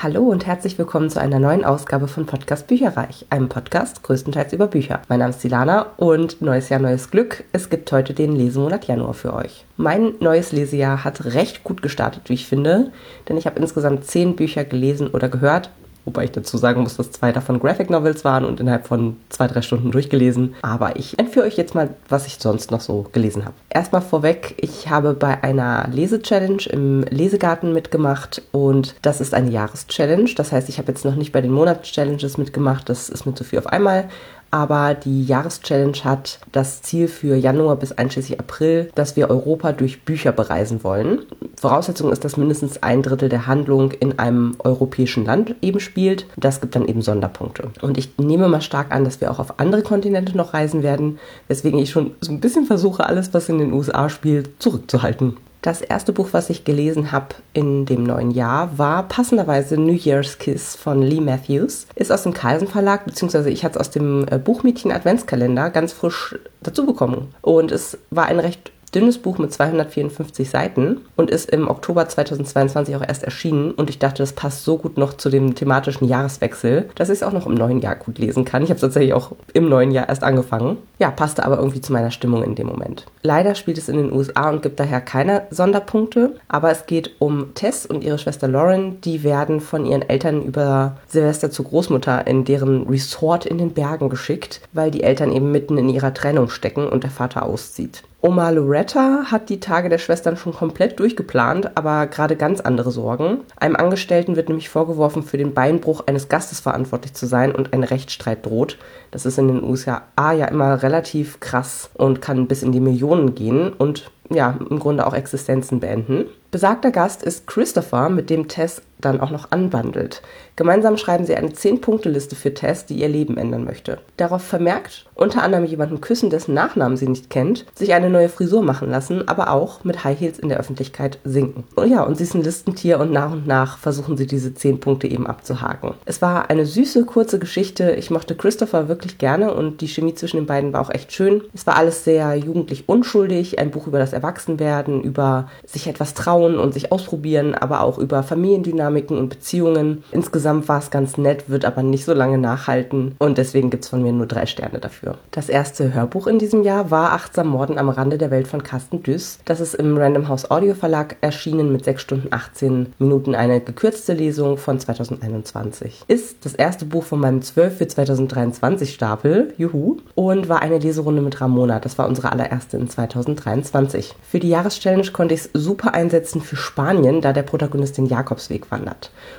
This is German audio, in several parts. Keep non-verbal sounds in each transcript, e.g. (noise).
Hallo und herzlich willkommen zu einer neuen Ausgabe von Podcast Bücherreich, einem Podcast größtenteils über Bücher. Mein Name ist Silana und neues Jahr, neues Glück. Es gibt heute den Lesemonat Januar für euch. Mein neues Lesejahr hat recht gut gestartet, wie ich finde, denn ich habe insgesamt zehn Bücher gelesen oder gehört Wobei ich dazu sagen muss, dass zwei davon Graphic Novels waren und innerhalb von zwei, drei Stunden durchgelesen. Aber ich entführe euch jetzt mal, was ich sonst noch so gelesen habe. Erstmal vorweg, ich habe bei einer Lese-Challenge im Lesegarten mitgemacht und das ist eine Jahreschallenge. Das heißt, ich habe jetzt noch nicht bei den Monats-Challenges mitgemacht. Das ist mir zu viel auf einmal aber die Jahreschallenge hat das Ziel für Januar bis einschließlich April, dass wir Europa durch Bücher bereisen wollen. Voraussetzung ist, dass mindestens ein Drittel der Handlung in einem europäischen Land eben spielt. Das gibt dann eben Sonderpunkte. Und ich nehme mal stark an, dass wir auch auf andere Kontinente noch reisen werden, weswegen ich schon so ein bisschen versuche, alles, was in den USA spielt, zurückzuhalten. Das erste Buch, was ich gelesen habe in dem neuen Jahr, war passenderweise New Year's Kiss von Lee Matthews. Ist aus dem Carlsen Verlag, beziehungsweise ich hatte es aus dem äh, Buchmädchen Adventskalender ganz frisch dazu bekommen. Und es war ein recht dünnes Buch mit 254 Seiten und ist im Oktober 2022 auch erst erschienen. Und ich dachte, das passt so gut noch zu dem thematischen Jahreswechsel, dass ich es auch noch im neuen Jahr gut lesen kann. Ich habe es tatsächlich auch im neuen Jahr erst angefangen. Ja, passte aber irgendwie zu meiner Stimmung in dem Moment. Leider spielt es in den USA und gibt daher keine Sonderpunkte, aber es geht um Tess und ihre Schwester Lauren. Die werden von ihren Eltern über Silvester zur Großmutter in deren Resort in den Bergen geschickt, weil die Eltern eben mitten in ihrer Trennung stecken und der Vater auszieht. Oma Loretta hat die Tage der Schwestern schon komplett durchgeplant, aber gerade ganz andere Sorgen. Einem Angestellten wird nämlich vorgeworfen, für den Beinbruch eines Gastes verantwortlich zu sein und ein Rechtsstreit droht. Das ist in den USA ja immer relativ krass und kann bis in die Millionen gehen und ja, im Grunde auch Existenzen beenden. Besagter Gast ist Christopher, mit dem Tess dann auch noch anbandelt. Gemeinsam schreiben sie eine 10-Punkte-Liste für Tess, die ihr Leben ändern möchte. Darauf vermerkt, unter anderem jemanden küssen, dessen Nachnamen sie nicht kennt, sich eine neue Frisur machen lassen, aber auch mit High Heels in der Öffentlichkeit sinken. Und ja, und sie ist ein Listentier und nach und nach versuchen sie diese 10 Punkte eben abzuhaken. Es war eine süße, kurze Geschichte. Ich mochte Christopher wirklich gerne und die Chemie zwischen den beiden war auch echt schön. Es war alles sehr jugendlich unschuldig, ein Buch über das Erwachsenwerden, über sich etwas trauen und sich ausprobieren, aber auch über Familiendynamiken und Beziehungen. Insgesamt war es ganz nett, wird aber nicht so lange nachhalten und deswegen gibt es von mir nur drei Sterne dafür. Das erste Hörbuch in diesem Jahr war Achtsam Morden am Rande der Welt von Carsten Düss. Das ist im Random House Audio Verlag erschienen mit 6 Stunden 18 Minuten eine gekürzte Lesung von 2021. Ist das erste Buch von meinem 12 für 2023 Stapel, juhu, und war eine Leserunde mit Ramona. Das war unsere allererste in 2023. Für die Jahreschallenge konnte ich es super einsetzen für Spanien, da der Protagonist den Jakobsweg wandert.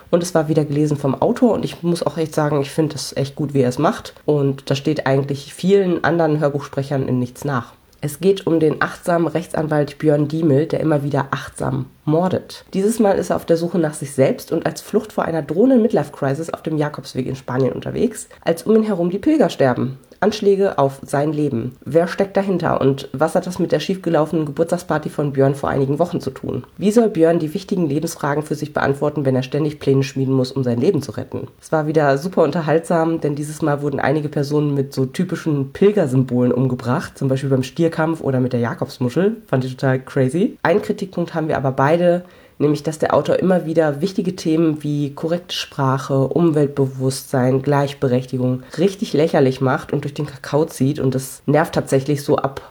Und es war wieder gelesen vom Autor und ich muss auch echt sagen, ich finde es echt gut, wie er es macht. Und da steht eigentlich vielen anderen Hörbuchsprechern in nichts nach. Es geht um den achtsamen Rechtsanwalt Björn Diemel, der immer wieder achtsam mordet. Dieses Mal ist er auf der Suche nach sich selbst und als Flucht vor einer drohenden Midlife-Crisis auf dem Jakobsweg in Spanien unterwegs, als um ihn herum die Pilger sterben. Anschläge auf sein Leben. Wer steckt dahinter und was hat das mit der schiefgelaufenen Geburtstagsparty von Björn vor einigen Wochen zu tun? Wie soll Björn die wichtigen Lebensfragen für sich beantworten, wenn er ständig Pläne schmieden muss, um sein Leben zu retten? Es war wieder super unterhaltsam, denn dieses Mal wurden einige Personen mit so typischen Pilgersymbolen umgebracht, zum Beispiel beim Stierkampf oder mit der Jakobsmuschel. Fand ich total crazy. Einen Kritikpunkt haben wir aber beide nämlich dass der Autor immer wieder wichtige Themen wie korrekte Sprache, Umweltbewusstsein, Gleichberechtigung richtig lächerlich macht und durch den Kakao zieht und das nervt tatsächlich so ab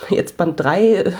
(laughs) Jetzt Band 3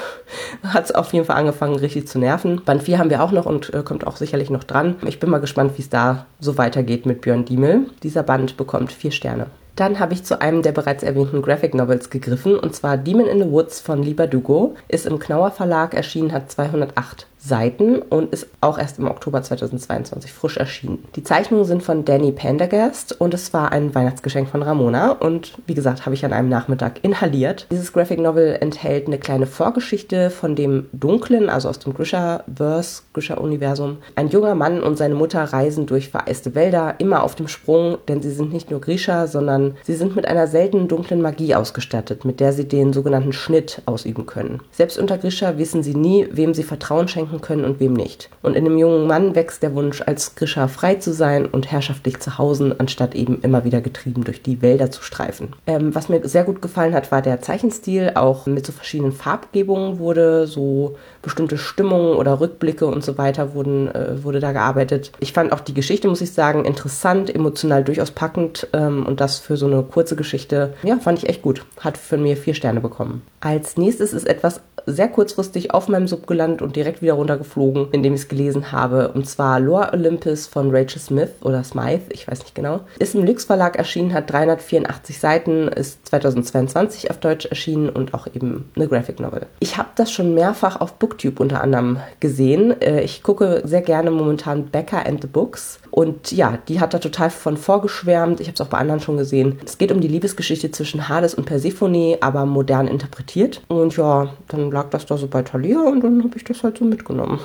hat es auf jeden Fall angefangen, richtig zu nerven. Band 4 haben wir auch noch und äh, kommt auch sicherlich noch dran. Ich bin mal gespannt, wie es da so weitergeht mit Björn Diemel. Dieser Band bekommt vier Sterne. Dann habe ich zu einem der bereits erwähnten Graphic Novels gegriffen, und zwar Demon in the Woods von Lieber Dugo. Ist im Knauer Verlag erschienen, hat 208 Seiten und ist auch erst im Oktober 2022 frisch erschienen. Die Zeichnungen sind von Danny Pendergast und es war ein Weihnachtsgeschenk von Ramona und wie gesagt, habe ich an einem Nachmittag inhaliert. Dieses Graphic Novel enthält eine kleine Vorgeschichte von dem Dunklen, also aus dem Grisha-Verse, Grisha-Universum. Ein junger Mann und seine Mutter reisen durch vereiste Wälder, immer auf dem Sprung, denn sie sind nicht nur Grisha, sondern sie sind mit einer seltenen dunklen Magie ausgestattet, mit der sie den sogenannten Schnitt ausüben können. Selbst unter Grisha wissen sie nie, wem sie Vertrauen schenken machen können und wem nicht. Und in dem jungen Mann wächst der Wunsch, als Grisha frei zu sein und herrschaftlich zu hausen, anstatt eben immer wieder getrieben durch die Wälder zu streifen. Ähm, was mir sehr gut gefallen hat, war der Zeichenstil. Auch mit so verschiedenen Farbgebungen wurde so bestimmte Stimmungen oder Rückblicke und so weiter wurden, äh, wurde da gearbeitet. Ich fand auch die Geschichte, muss ich sagen, interessant, emotional durchaus packend ähm, und das für so eine kurze Geschichte, ja, fand ich echt gut. Hat von mir vier Sterne bekommen. Als nächstes ist etwas sehr kurzfristig auf meinem Sub gelandet und direkt wieder runtergeflogen, indem ich es gelesen habe. Und zwar Lore Olympus von Rachel Smith oder Smythe, ich weiß nicht genau. Ist im Lux Verlag erschienen, hat 384 Seiten, ist 2022 auf Deutsch erschienen und auch eben eine Graphic Novel. Ich habe das schon mehrfach auf Booktube unter anderem gesehen. Äh, ich gucke sehr gerne momentan Becca and the Books. Und ja, die hat da total von vorgeschwärmt. Ich habe es auch bei anderen schon gesehen. Es geht um die Liebesgeschichte zwischen Hades und Persephone, aber modern interpretiert. Und ja, dann lag das da so bei Thalia und dann habe ich das halt so mitgenommen.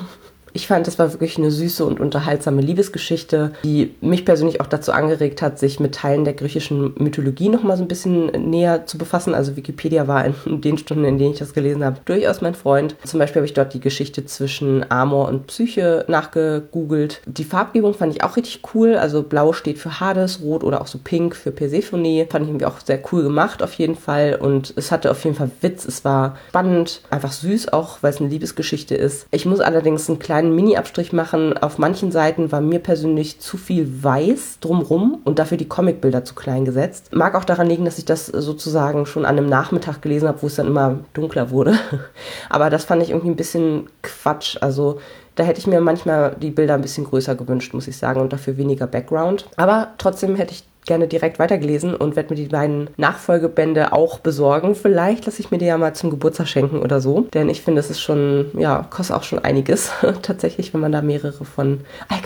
Ich fand, das war wirklich eine süße und unterhaltsame Liebesgeschichte, die mich persönlich auch dazu angeregt hat, sich mit Teilen der griechischen Mythologie noch mal so ein bisschen näher zu befassen. Also Wikipedia war in den Stunden, in denen ich das gelesen habe, durchaus mein Freund. Zum Beispiel habe ich dort die Geschichte zwischen Amor und Psyche nachgegoogelt. Die Farbgebung fand ich auch richtig cool. Also blau steht für Hades, rot oder auch so pink für Persephone. Fand ich irgendwie auch sehr cool gemacht auf jeden Fall. Und es hatte auf jeden Fall Witz. Es war spannend, einfach süß auch, weil es eine Liebesgeschichte ist. Ich muss allerdings einen kleinen kleinen Mini-Abstrich machen. Auf manchen Seiten war mir persönlich zu viel weiß drumrum und dafür die Comicbilder zu klein gesetzt. Mag auch daran liegen, dass ich das sozusagen schon an einem Nachmittag gelesen habe, wo es dann immer dunkler wurde. (laughs) Aber das fand ich irgendwie ein bisschen Quatsch. Also da hätte ich mir manchmal die Bilder ein bisschen größer gewünscht, muss ich sagen, und dafür weniger Background. Aber trotzdem hätte ich gerne direkt weitergelesen und werde mir die beiden Nachfolgebände auch besorgen. Vielleicht lasse ich mir die ja mal zum Geburtstag schenken oder so. Denn ich finde, es ist schon, ja, kostet auch schon einiges. (laughs) Tatsächlich, wenn man da mehrere von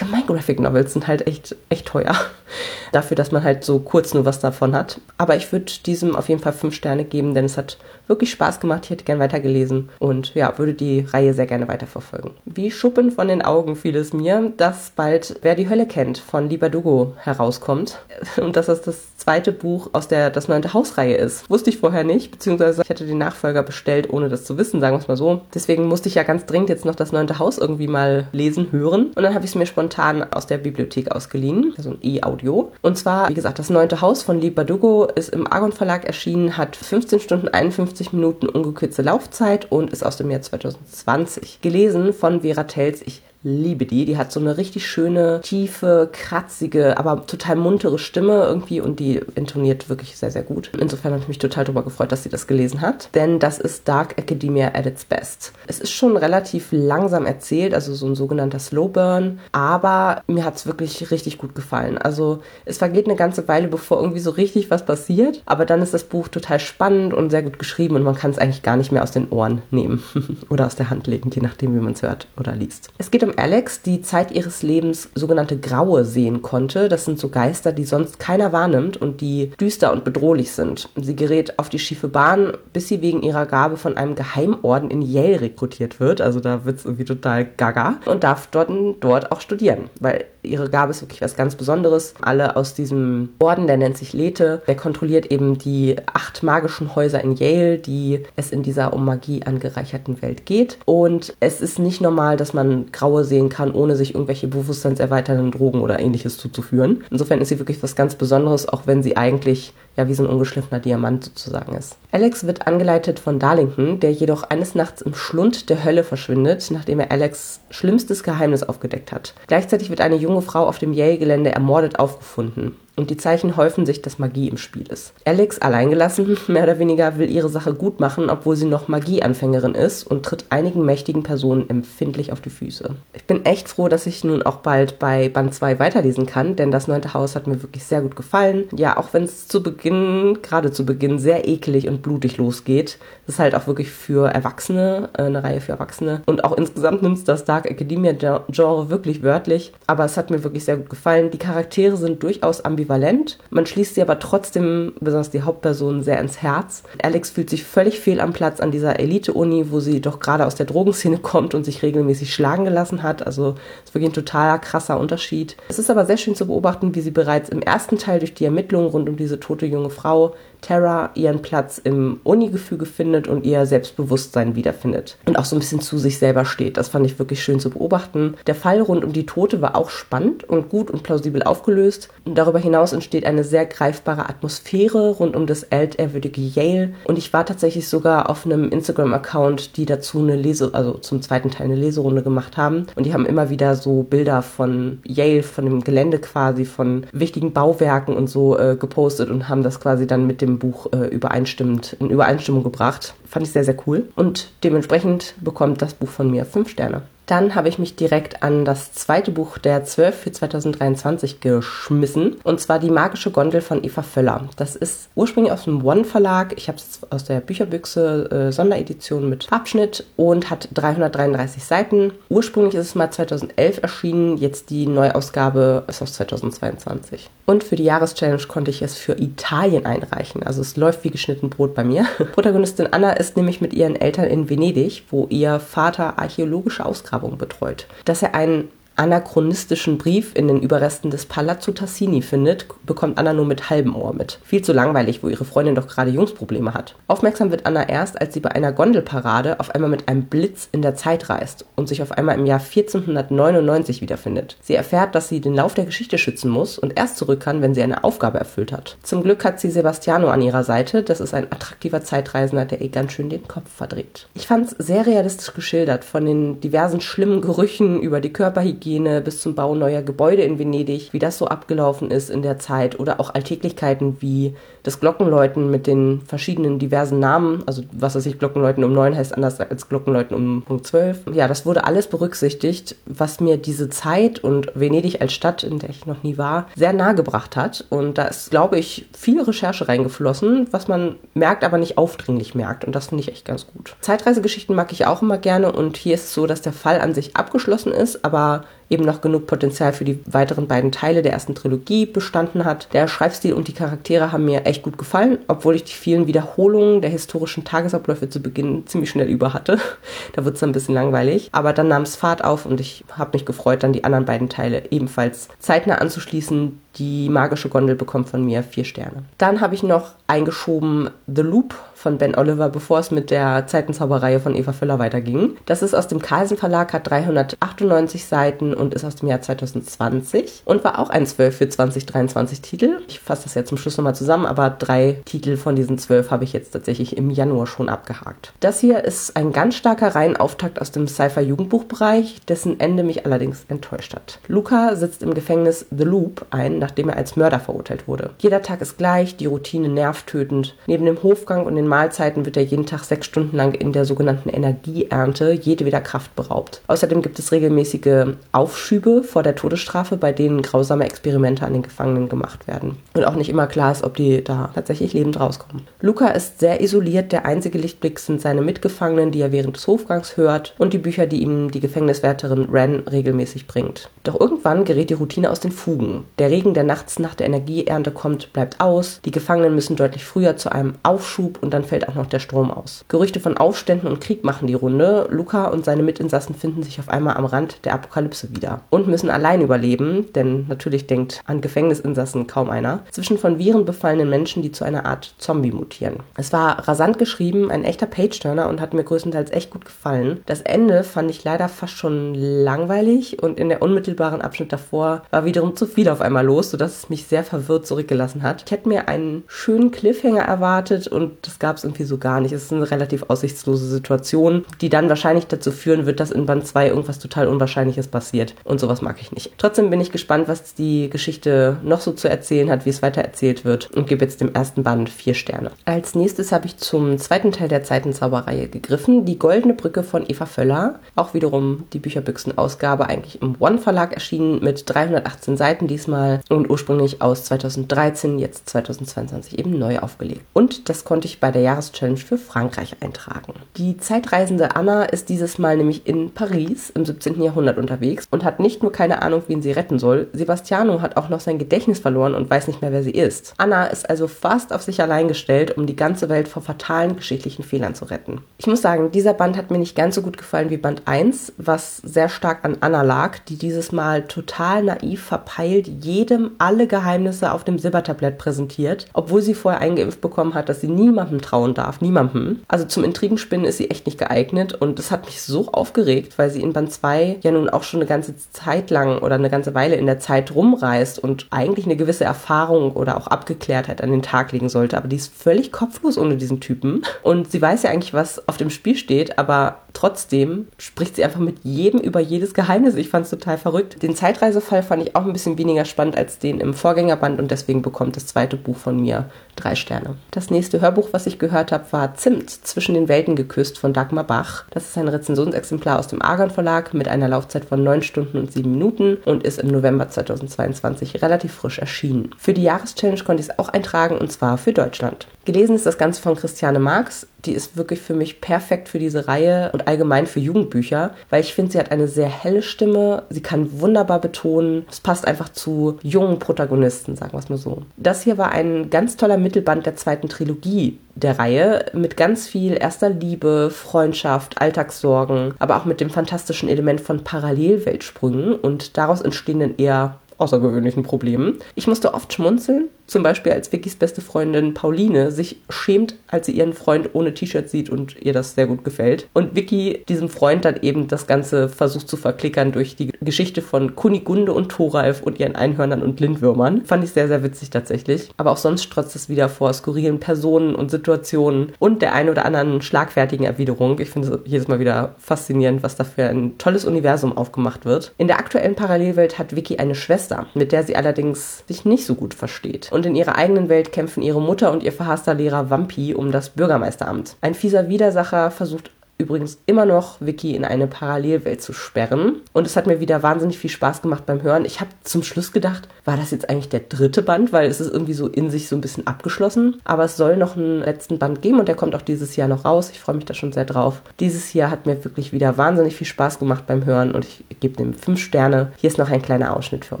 allgemein Graphic Novels sind halt echt, echt teuer. (laughs) Dafür, dass man halt so kurz nur was davon hat. Aber ich würde diesem auf jeden Fall fünf Sterne geben, denn es hat wirklich Spaß gemacht. Ich hätte gern weitergelesen und ja, würde die Reihe sehr gerne weiterverfolgen. Wie Schuppen von den Augen fiel es mir, dass bald Wer die Hölle kennt von Libadugo herauskommt (laughs) und dass das das zweite Buch aus der Das neunte Hausreihe ist. Wusste ich vorher nicht, beziehungsweise ich hätte den Nachfolger bestellt, ohne das zu wissen, sagen wir es mal so. Deswegen musste ich ja ganz dringend jetzt noch das neunte Haus irgendwie mal lesen, hören und dann habe ich es mir spontan aus der Bibliothek ausgeliehen, also ein E-Audio. Und zwar, wie gesagt, das neunte Haus von Libadugo ist im Argon Verlag erschienen, hat 15 Stunden 51 50 Minuten ungekürzte Laufzeit und ist aus dem Jahr 2020. Gelesen von Vera Tells. Ich liebe die. Die hat so eine richtig schöne, tiefe, kratzige, aber total muntere Stimme irgendwie und die intoniert wirklich sehr, sehr gut. Insofern habe ich mich total darüber gefreut, dass sie das gelesen hat. Denn das ist Dark Academia at its best. Es ist schon relativ langsam erzählt, also so ein sogenannter Slow Burn, aber mir hat es wirklich richtig gut gefallen. Also es vergeht eine ganze Weile, bevor irgendwie so richtig was passiert, aber dann ist das Buch total spannend und sehr gut geschrieben und man kann es eigentlich gar nicht mehr aus den Ohren nehmen (laughs) oder aus der Hand legen, je nachdem, wie man es hört oder liest. Es geht um Alex, die Zeit ihres Lebens sogenannte Graue sehen konnte. Das sind so Geister, die sonst keiner wahrnimmt und die düster und bedrohlich sind. Sie gerät auf die schiefe Bahn, bis sie wegen ihrer Gabe von einem Geheimorden in Yale rekrutiert wird. Also da wird es irgendwie total gaga und darf dort, dort auch studieren, weil ihre Gabe ist wirklich was ganz Besonderes. Alle aus diesem Orden, der nennt sich Lethe, der kontrolliert eben die acht magischen Häuser in Yale, die es in dieser um Magie angereicherten Welt geht. Und es ist nicht normal, dass man Graue sehen kann, ohne sich irgendwelche bewusstseinserweiternden Drogen oder ähnliches zuzuführen. Insofern ist sie wirklich was ganz Besonderes, auch wenn sie eigentlich ja wie so ein ungeschliffener Diamant sozusagen ist. Alex wird angeleitet von Darlington, der jedoch eines Nachts im Schlund der Hölle verschwindet, nachdem er Alex schlimmstes Geheimnis aufgedeckt hat. Gleichzeitig wird eine junge Frau auf dem Yale-Gelände ermordet aufgefunden und die Zeichen häufen sich, dass Magie im Spiel ist. Alex, alleingelassen, (laughs) mehr oder weniger, will ihre Sache gut machen, obwohl sie noch Magieanfängerin ist und tritt einigen mächtigen Personen empfindlich auf die Füße. Ich bin echt froh, dass ich nun auch bald bei Band 2 weiterlesen kann, denn das neunte Haus hat mir wirklich sehr gut gefallen. Ja, auch wenn es zu Beginn, gerade zu Beginn, sehr eklig und blutig losgeht, das ist halt auch wirklich für Erwachsene, äh, eine Reihe für Erwachsene. Und auch insgesamt nimmt es das Dark Academia Genre wirklich wörtlich, aber es hat mir wirklich sehr gut gefallen. Die Charaktere sind durchaus ambivalent ambivalent. Man schließt sie aber trotzdem, besonders die Hauptperson, sehr ins Herz. Alex fühlt sich völlig fehl am Platz an dieser Elite-Uni, wo sie doch gerade aus der Drogenszene (laughs) kommt und sich regelmäßig schlagen gelassen hat. Also es ist wirklich ein totaler krasser Unterschied. Es ist aber sehr schön zu beobachten, wie sie bereits im ersten Teil durch die Ermittlungen rund um diese tote junge Frau Tara ihren Platz im Uni-Gefüge findet und ihr Selbstbewusstsein wiederfindet. Und auch so ein bisschen zu sich selber steht. Das fand ich wirklich schön zu beobachten. Der Fall rund um die Tote war auch spannend und gut und plausibel aufgelöst. Und darüber hinaus entsteht eine sehr greifbare Atmosphäre rund um das altehrwürdige Yale. Und ich war tatsächlich sogar auf einem Instagram-Account, die dazu eine Lese, also zum zweiten Teil eine Leserunde gemacht haben. Und die haben immer wieder so Bilder von Yale, von dem Gelände quasi, von wichtigen Bauwerken und so äh, gepostet und haben das quasi dann mit dem Buch äh, übereinstimmend, in Übereinstimmung gebracht. Fand ich sehr, sehr cool. Und dementsprechend bekommt das Buch von mir fünf Sterne. Dann habe ich mich direkt an das zweite Buch der 12 für 2023 geschmissen. Und zwar Die magische Gondel von Eva Völler. Das ist ursprünglich aus dem One Verlag. Ich habe es aus der Bücherbüchse äh, Sonderedition mit Abschnitt und hat 333 Seiten. Ursprünglich ist es mal 2011 erschienen. Jetzt die Neuausgabe ist aus 2022. Und für die Jahreschallenge konnte ich es für Italien einreichen. Also es läuft wie geschnitten Brot bei mir. (laughs) Protagonistin Anna ist nämlich mit ihren Eltern in Venedig, wo ihr Vater archäologische Ausgrabungen Ausgrabung betreut. Dass er einen anachronistischen Brief in den Überresten des Palazzo Tassini findet, bekommt Anna nur mit halbem Ohr mit. Viel zu langweilig, wo ihre Freundin doch gerade Jungsprobleme hat. Aufmerksam wird Anna erst, als sie bei einer Gondelparade auf einmal mit einem Blitz in der Zeit reist und sich auf einmal im Jahr 1499 wiederfindet. Sie erfährt, dass sie den Lauf der Geschichte schützen muss und erst zurück kann, wenn sie eine Aufgabe erfüllt hat. Zum Glück hat sie Sebastiano an ihrer Seite. Das ist ein attraktiver Zeitreisender, der ihr ganz schön den Kopf verdreht. Ich fand es sehr realistisch geschildert, von den diversen schlimmen Gerüchen über die Körperhygiene Hygiene bis zum Bau neuer Gebäude in Venedig, wie das so abgelaufen ist in der Zeit oder auch Alltäglichkeiten wie das Glockenläuten mit den verschiedenen diversen Namen, also was weiß ich, Glockenläuten um neun heißt anders als Glockenläuten um Punkt zwölf. Ja, das wurde alles berücksichtigt, was mir diese Zeit und Venedig als Stadt, in der ich noch nie war, sehr nahe gebracht hat. Und da ist, glaube ich, viel Recherche reingeflossen, was man merkt, aber nicht aufdringlich merkt. Und das finde ich echt ganz gut. Zeitreisegeschichten mag ich auch immer gerne und hier ist es so, dass der Fall an sich abgeschlossen ist, aber eben noch genug Potenzial für die weiteren beiden Teile der ersten Trilogie bestanden hat. Der Schreibstil und die Charaktere haben mir echt gut gefallen, obwohl ich die vielen Wiederholungen der historischen Tagesabläufe zu Beginn ziemlich schnell über hatte. (laughs) da wird es ein bisschen langweilig. Aber dann nahm es Fahrt auf und ich habe mich gefreut, dann die anderen beiden Teile ebenfalls zeitnah anzuschließen. Die magische Gondel bekommt von mir vier Sterne. Dann habe ich noch eingeschoben The Loop von Ben Oliver, bevor es mit der Zeitenzauberreihe von Eva Völler weiterging. Das ist aus dem Carlsen Verlag, hat 398 Seiten und ist aus dem Jahr 2020 und war auch ein 12 für 2023 Titel. Ich fasse das jetzt zum Schluss nochmal zusammen, aber drei Titel von diesen zwölf habe ich jetzt tatsächlich im Januar schon abgehakt. Das hier ist ein ganz starker Reihenauftakt aus dem Sci-Fi-Jugendbuchbereich, dessen Ende mich allerdings enttäuscht hat. Luca sitzt im Gefängnis The Loop ein, nachdem er als Mörder verurteilt wurde. Jeder Tag ist gleich, die Routine nervtötend. Neben dem Hofgang und den Mahlzeiten wird er jeden Tag sechs Stunden lang in der sogenannten Energieernte jedweder Kraft beraubt. Außerdem gibt es regelmäßige Aufschübe vor der Todesstrafe, bei denen grausame Experimente an den Gefangenen gemacht werden. Und auch nicht immer klar ist, ob die da tatsächlich lebend rauskommen. Luca ist sehr isoliert, der einzige Lichtblick sind seine Mitgefangenen, die er während des Hofgangs hört und die Bücher, die ihm die Gefängniswärterin Ren regelmäßig bringt. Doch irgendwann gerät die Routine aus den Fugen. Der Regen, der nachts nach der Energieernte kommt, bleibt aus, die Gefangenen müssen deutlich früher zu einem Aufschub und dann fällt auch noch der Strom aus. Gerüchte von Aufständen und Krieg machen die Runde. Luca und seine Mitinsassen finden sich auf einmal am Rand der Apokalypse wieder und müssen allein überleben, denn natürlich denkt an Gefängnisinsassen kaum einer, zwischen von Viren befallenen Menschen, die zu einer Art Zombie mutieren. Es war rasant geschrieben, ein echter Page-Turner und hat mir größtenteils echt gut gefallen. Das Ende fand ich leider fast schon langweilig und in der unmittelbaren Abschnitt davor war wiederum zu viel auf einmal los, sodass es mich sehr verwirrt zurückgelassen hat. Ich hätte mir einen schönen Cliffhanger erwartet und das gab es irgendwie so gar nicht. Es ist eine relativ aussichtslose Situation, die dann wahrscheinlich dazu führen wird, dass in Band 2 irgendwas total Unwahrscheinliches passiert. Und sowas mag ich nicht. Trotzdem bin ich gespannt, was die Geschichte noch so zu erzählen hat, wie es weiter erzählt wird und gebe jetzt dem ersten Band vier Sterne. Als nächstes habe ich zum zweiten Teil der Zeitenzauberreihe gegriffen, Die Goldene Brücke von Eva Völler. Auch wiederum die Bücherbüchsen-Ausgabe, eigentlich im One-Verlag erschienen mit 318 Seiten diesmal. Und ursprünglich aus 2013, jetzt 2022 eben neu aufgelegt. Und das konnte ich bei der Jahreschallenge für Frankreich eintragen. Die Zeitreisende Anna ist dieses Mal nämlich in Paris im 17. Jahrhundert unterwegs und hat nicht nur keine Ahnung, wen sie retten soll, Sebastiano hat auch noch sein Gedächtnis verloren und weiß nicht mehr, wer sie ist. Anna ist also fast auf sich allein gestellt, um die ganze Welt vor fatalen geschichtlichen Fehlern zu retten. Ich muss sagen, dieser Band hat mir nicht ganz so gut gefallen wie Band 1, was sehr stark an Anna lag, die dieses Mal total naiv verpeilt jedem alle Geheimnisse auf dem Silbertablett präsentiert, obwohl sie vorher eingeimpft bekommen hat, dass sie niemandem trauen darf, niemandem. Also zum Intrigenspinnen ist sie echt nicht geeignet und das hat mich so aufgeregt, weil sie in Band 2 ja nun auch schon eine ganze Zeit lang oder eine ganze Weile in der Zeit rumreist und eigentlich eine gewisse Erfahrung oder auch Abgeklärtheit an den Tag legen sollte, aber die ist völlig kopflos ohne diesen Typen und sie weiß ja eigentlich, was auf dem Spiel steht, aber trotzdem spricht sie einfach mit jedem über jedes Geheimnis. Ich fand es total verrückt. Den Zeitreisefall fand ich auch ein bisschen weniger spannend als den im Vorgängerband und deswegen bekommt das zweite Buch von mir drei Sterne. Das nächste Hörbuch, was ich gehört habe, war Zimt zwischen den Welten geküsst von Dagmar Bach. Das ist ein Rezensionsexemplar aus dem Argon Verlag mit einer Laufzeit von 9 Stunden und 7 Minuten und ist im November 2022 relativ frisch erschienen. Für die Jahreschallenge konnte ich es auch eintragen und zwar für Deutschland. Gelesen ist das Ganze von Christiane Marx. Die ist wirklich für mich perfekt für diese Reihe und allgemein für Jugendbücher, weil ich finde, sie hat eine sehr helle Stimme. Sie kann wunderbar betonen. Es passt einfach zu jungen Protagonisten, sagen wir es mal so. Das hier war ein ganz toller Mittelband der zweiten Trilogie der Reihe mit ganz viel erster Liebe, Freundschaft, Alltagssorgen, aber auch mit dem fantastischen Element von Parallelweltsprüngen und daraus entstehenden eher außergewöhnlichen Problemen. Ich musste oft schmunzeln, zum Beispiel als Vickys beste Freundin Pauline sich schämt, als sie ihren Freund ohne T-Shirt sieht und ihr das sehr gut gefällt. Und Vicky diesem Freund dann eben das Ganze versucht zu verklickern durch die Geschichte von Kunigunde und Thoralf und ihren Einhörnern und Lindwürmern. Fand ich sehr, sehr witzig tatsächlich. Aber auch sonst strotzt es wieder vor skurrilen Personen und Situationen und der ein oder anderen schlagfertigen Erwiderung. Ich finde es jedes Mal wieder faszinierend, was da für ein tolles Universum aufgemacht wird. In der aktuellen Parallelwelt hat Vicky eine Schwester, mit der sie allerdings sich nicht so gut versteht und in ihrer eigenen Welt kämpfen ihre Mutter und ihr verhasster Lehrer Wampi um das Bürgermeisteramt. Ein fieser Widersacher versucht übrigens immer noch Vicky in eine Parallelwelt zu sperren. Und es hat mir wieder wahnsinnig viel Spaß gemacht beim Hören. Ich habe zum Schluss gedacht, war das jetzt eigentlich der dritte Band, weil es ist irgendwie so in sich so ein bisschen abgeschlossen. Aber es soll noch einen letzten Band geben und der kommt auch dieses Jahr noch raus. Ich freue mich da schon sehr drauf. Dieses Jahr hat mir wirklich wieder wahnsinnig viel Spaß gemacht beim Hören und ich gebe dem fünf Sterne. Hier ist noch ein kleiner Ausschnitt für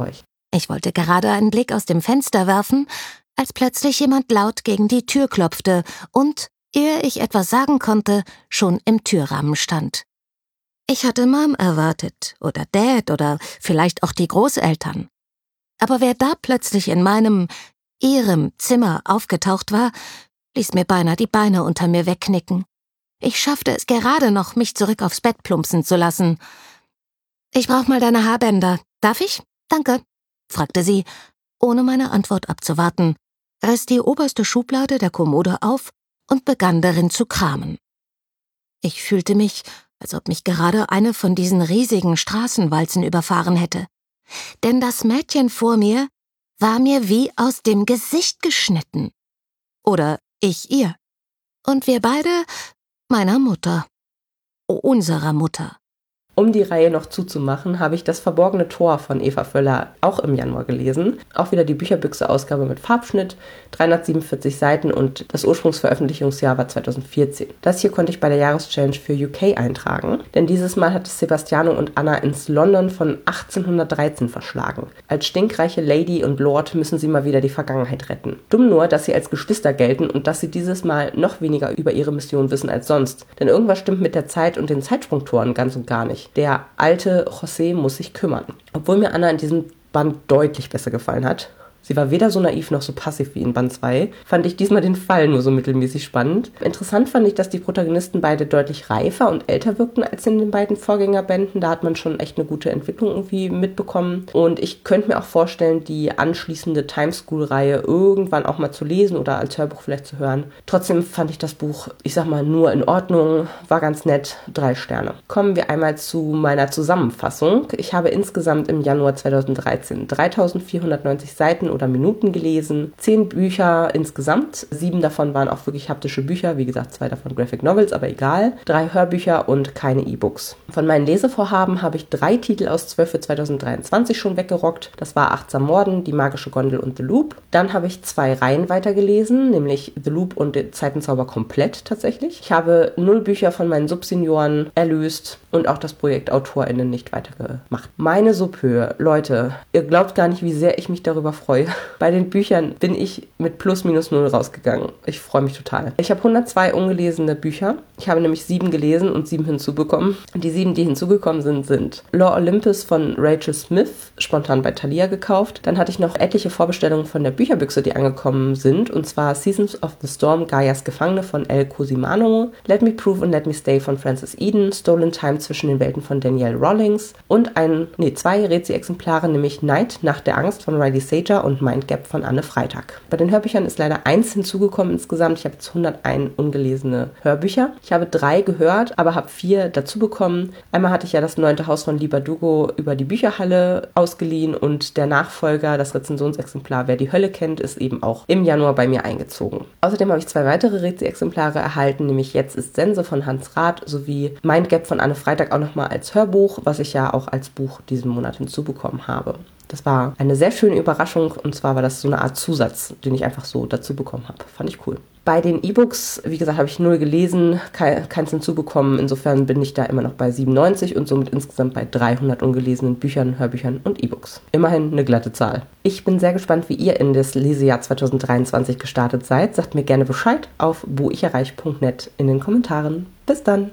euch. Ich wollte gerade einen Blick aus dem Fenster werfen, als plötzlich jemand laut gegen die Tür klopfte und, ehe ich etwas sagen konnte, schon im Türrahmen stand. Ich hatte Mom erwartet oder Dad oder vielleicht auch die Großeltern. Aber wer da plötzlich in meinem, ihrem Zimmer aufgetaucht war, ließ mir beinahe die Beine unter mir wegknicken. Ich schaffte es gerade noch, mich zurück aufs Bett plumpsen zu lassen. Ich brauch mal deine Haarbänder. Darf ich? Danke fragte sie, ohne meine Antwort abzuwarten, riss die oberste Schublade der Kommode auf und begann darin zu kramen. Ich fühlte mich, als ob mich gerade eine von diesen riesigen Straßenwalzen überfahren hätte. Denn das Mädchen vor mir war mir wie aus dem Gesicht geschnitten. Oder ich ihr. Und wir beide meiner Mutter. Unserer Mutter. Um die Reihe noch zuzumachen, habe ich das verborgene Tor von Eva Völler auch im Januar gelesen. Auch wieder die Bücherbüchse-Ausgabe mit Farbschnitt, 347 Seiten und das Ursprungsveröffentlichungsjahr war 2014. Das hier konnte ich bei der Jahreschallenge für UK eintragen, denn dieses Mal hat es Sebastiano und Anna ins London von 1813 verschlagen. Als stinkreiche Lady und Lord müssen sie mal wieder die Vergangenheit retten. Dumm nur, dass sie als Geschwister gelten und dass sie dieses Mal noch weniger über ihre Mission wissen als sonst. Denn irgendwas stimmt mit der Zeit und den Zeitsprungtoren ganz und gar nicht. Der alte José muss sich kümmern. Obwohl mir Anna in diesem Band deutlich besser gefallen hat, Sie war weder so naiv noch so passiv wie in Band 2. Fand ich diesmal den Fall nur so mittelmäßig spannend. Interessant fand ich, dass die Protagonisten beide deutlich reifer und älter wirkten als in den beiden Vorgängerbänden. Da hat man schon echt eine gute Entwicklung irgendwie mitbekommen. Und ich könnte mir auch vorstellen, die anschließende Timeschool-Reihe irgendwann auch mal zu lesen oder als Hörbuch vielleicht zu hören. Trotzdem fand ich das Buch, ich sag mal, nur in Ordnung, war ganz nett, drei Sterne. Kommen wir einmal zu meiner Zusammenfassung. Ich habe insgesamt im Januar 2013 3490 Seiten oder Minuten gelesen. Zehn Bücher insgesamt. Sieben davon waren auch wirklich haptische Bücher. Wie gesagt, zwei davon Graphic Novels, aber egal. Drei Hörbücher und keine E-Books. Von meinen Lesevorhaben habe ich drei Titel aus 12 für 2023 schon weggerockt. Das war Achtsam Morden, Die magische Gondel und The Loop. Dann habe ich zwei Reihen weitergelesen, nämlich The Loop und Zeitenzauber komplett tatsächlich. Ich habe null Bücher von meinen Subsenioren erlöst und auch das Projekt AutorInnen nicht weitergemacht. Meine Subhöhe, Leute, ihr glaubt gar nicht, wie sehr ich mich darüber freue. (laughs) Bei den Büchern bin ich mit plus minus null rausgegangen. Ich freue mich total. Ich habe 102 ungelesene Bücher. Ich habe nämlich sieben gelesen und sieben hinzubekommen. Die sieben, die hinzugekommen sind, sind Law Olympus von Rachel Smith, spontan bei Thalia gekauft. Dann hatte ich noch etliche Vorbestellungen von der Bücherbüchse, die angekommen sind. Und zwar Seasons of the Storm, Gaias Gefangene von El Cosimano, Let Me Prove and Let Me Stay von Francis Eden, Stolen Time zwischen den Welten von Danielle Rawlings und ein, nee, zwei Rezi-Exemplare, nämlich Night, Nacht der Angst von Riley Sager und Mind Gap von Anne Freitag. Bei den Hörbüchern ist leider eins hinzugekommen insgesamt. Ich habe jetzt 101 ungelesene Hörbücher. Ich habe drei gehört, aber habe vier dazu bekommen. Einmal hatte ich ja das neunte Haus von Libadugo über die Bücherhalle ausgeliehen und der Nachfolger, das Rezensionsexemplar, wer die Hölle kennt, ist eben auch im Januar bei mir eingezogen. Außerdem habe ich zwei weitere Rezi-Exemplare erhalten, nämlich Jetzt ist Sense von Hans Rath sowie Mind Gap von Anne Freitag auch nochmal als Hörbuch, was ich ja auch als Buch diesen Monat hinzubekommen habe. Das war eine sehr schöne Überraschung und zwar war das so eine Art Zusatz, den ich einfach so dazu bekommen habe. Fand ich cool. Bei den E-Books, wie gesagt, habe ich null gelesen, keins hinzubekommen. Insofern bin ich da immer noch bei 97 und somit insgesamt bei 300 ungelesenen Büchern, Hörbüchern und E-Books. Immerhin eine glatte Zahl. Ich bin sehr gespannt, wie ihr in das Lesejahr 2023 gestartet seid. Sagt mir gerne Bescheid auf woicherreich.net in den Kommentaren. Bis dann!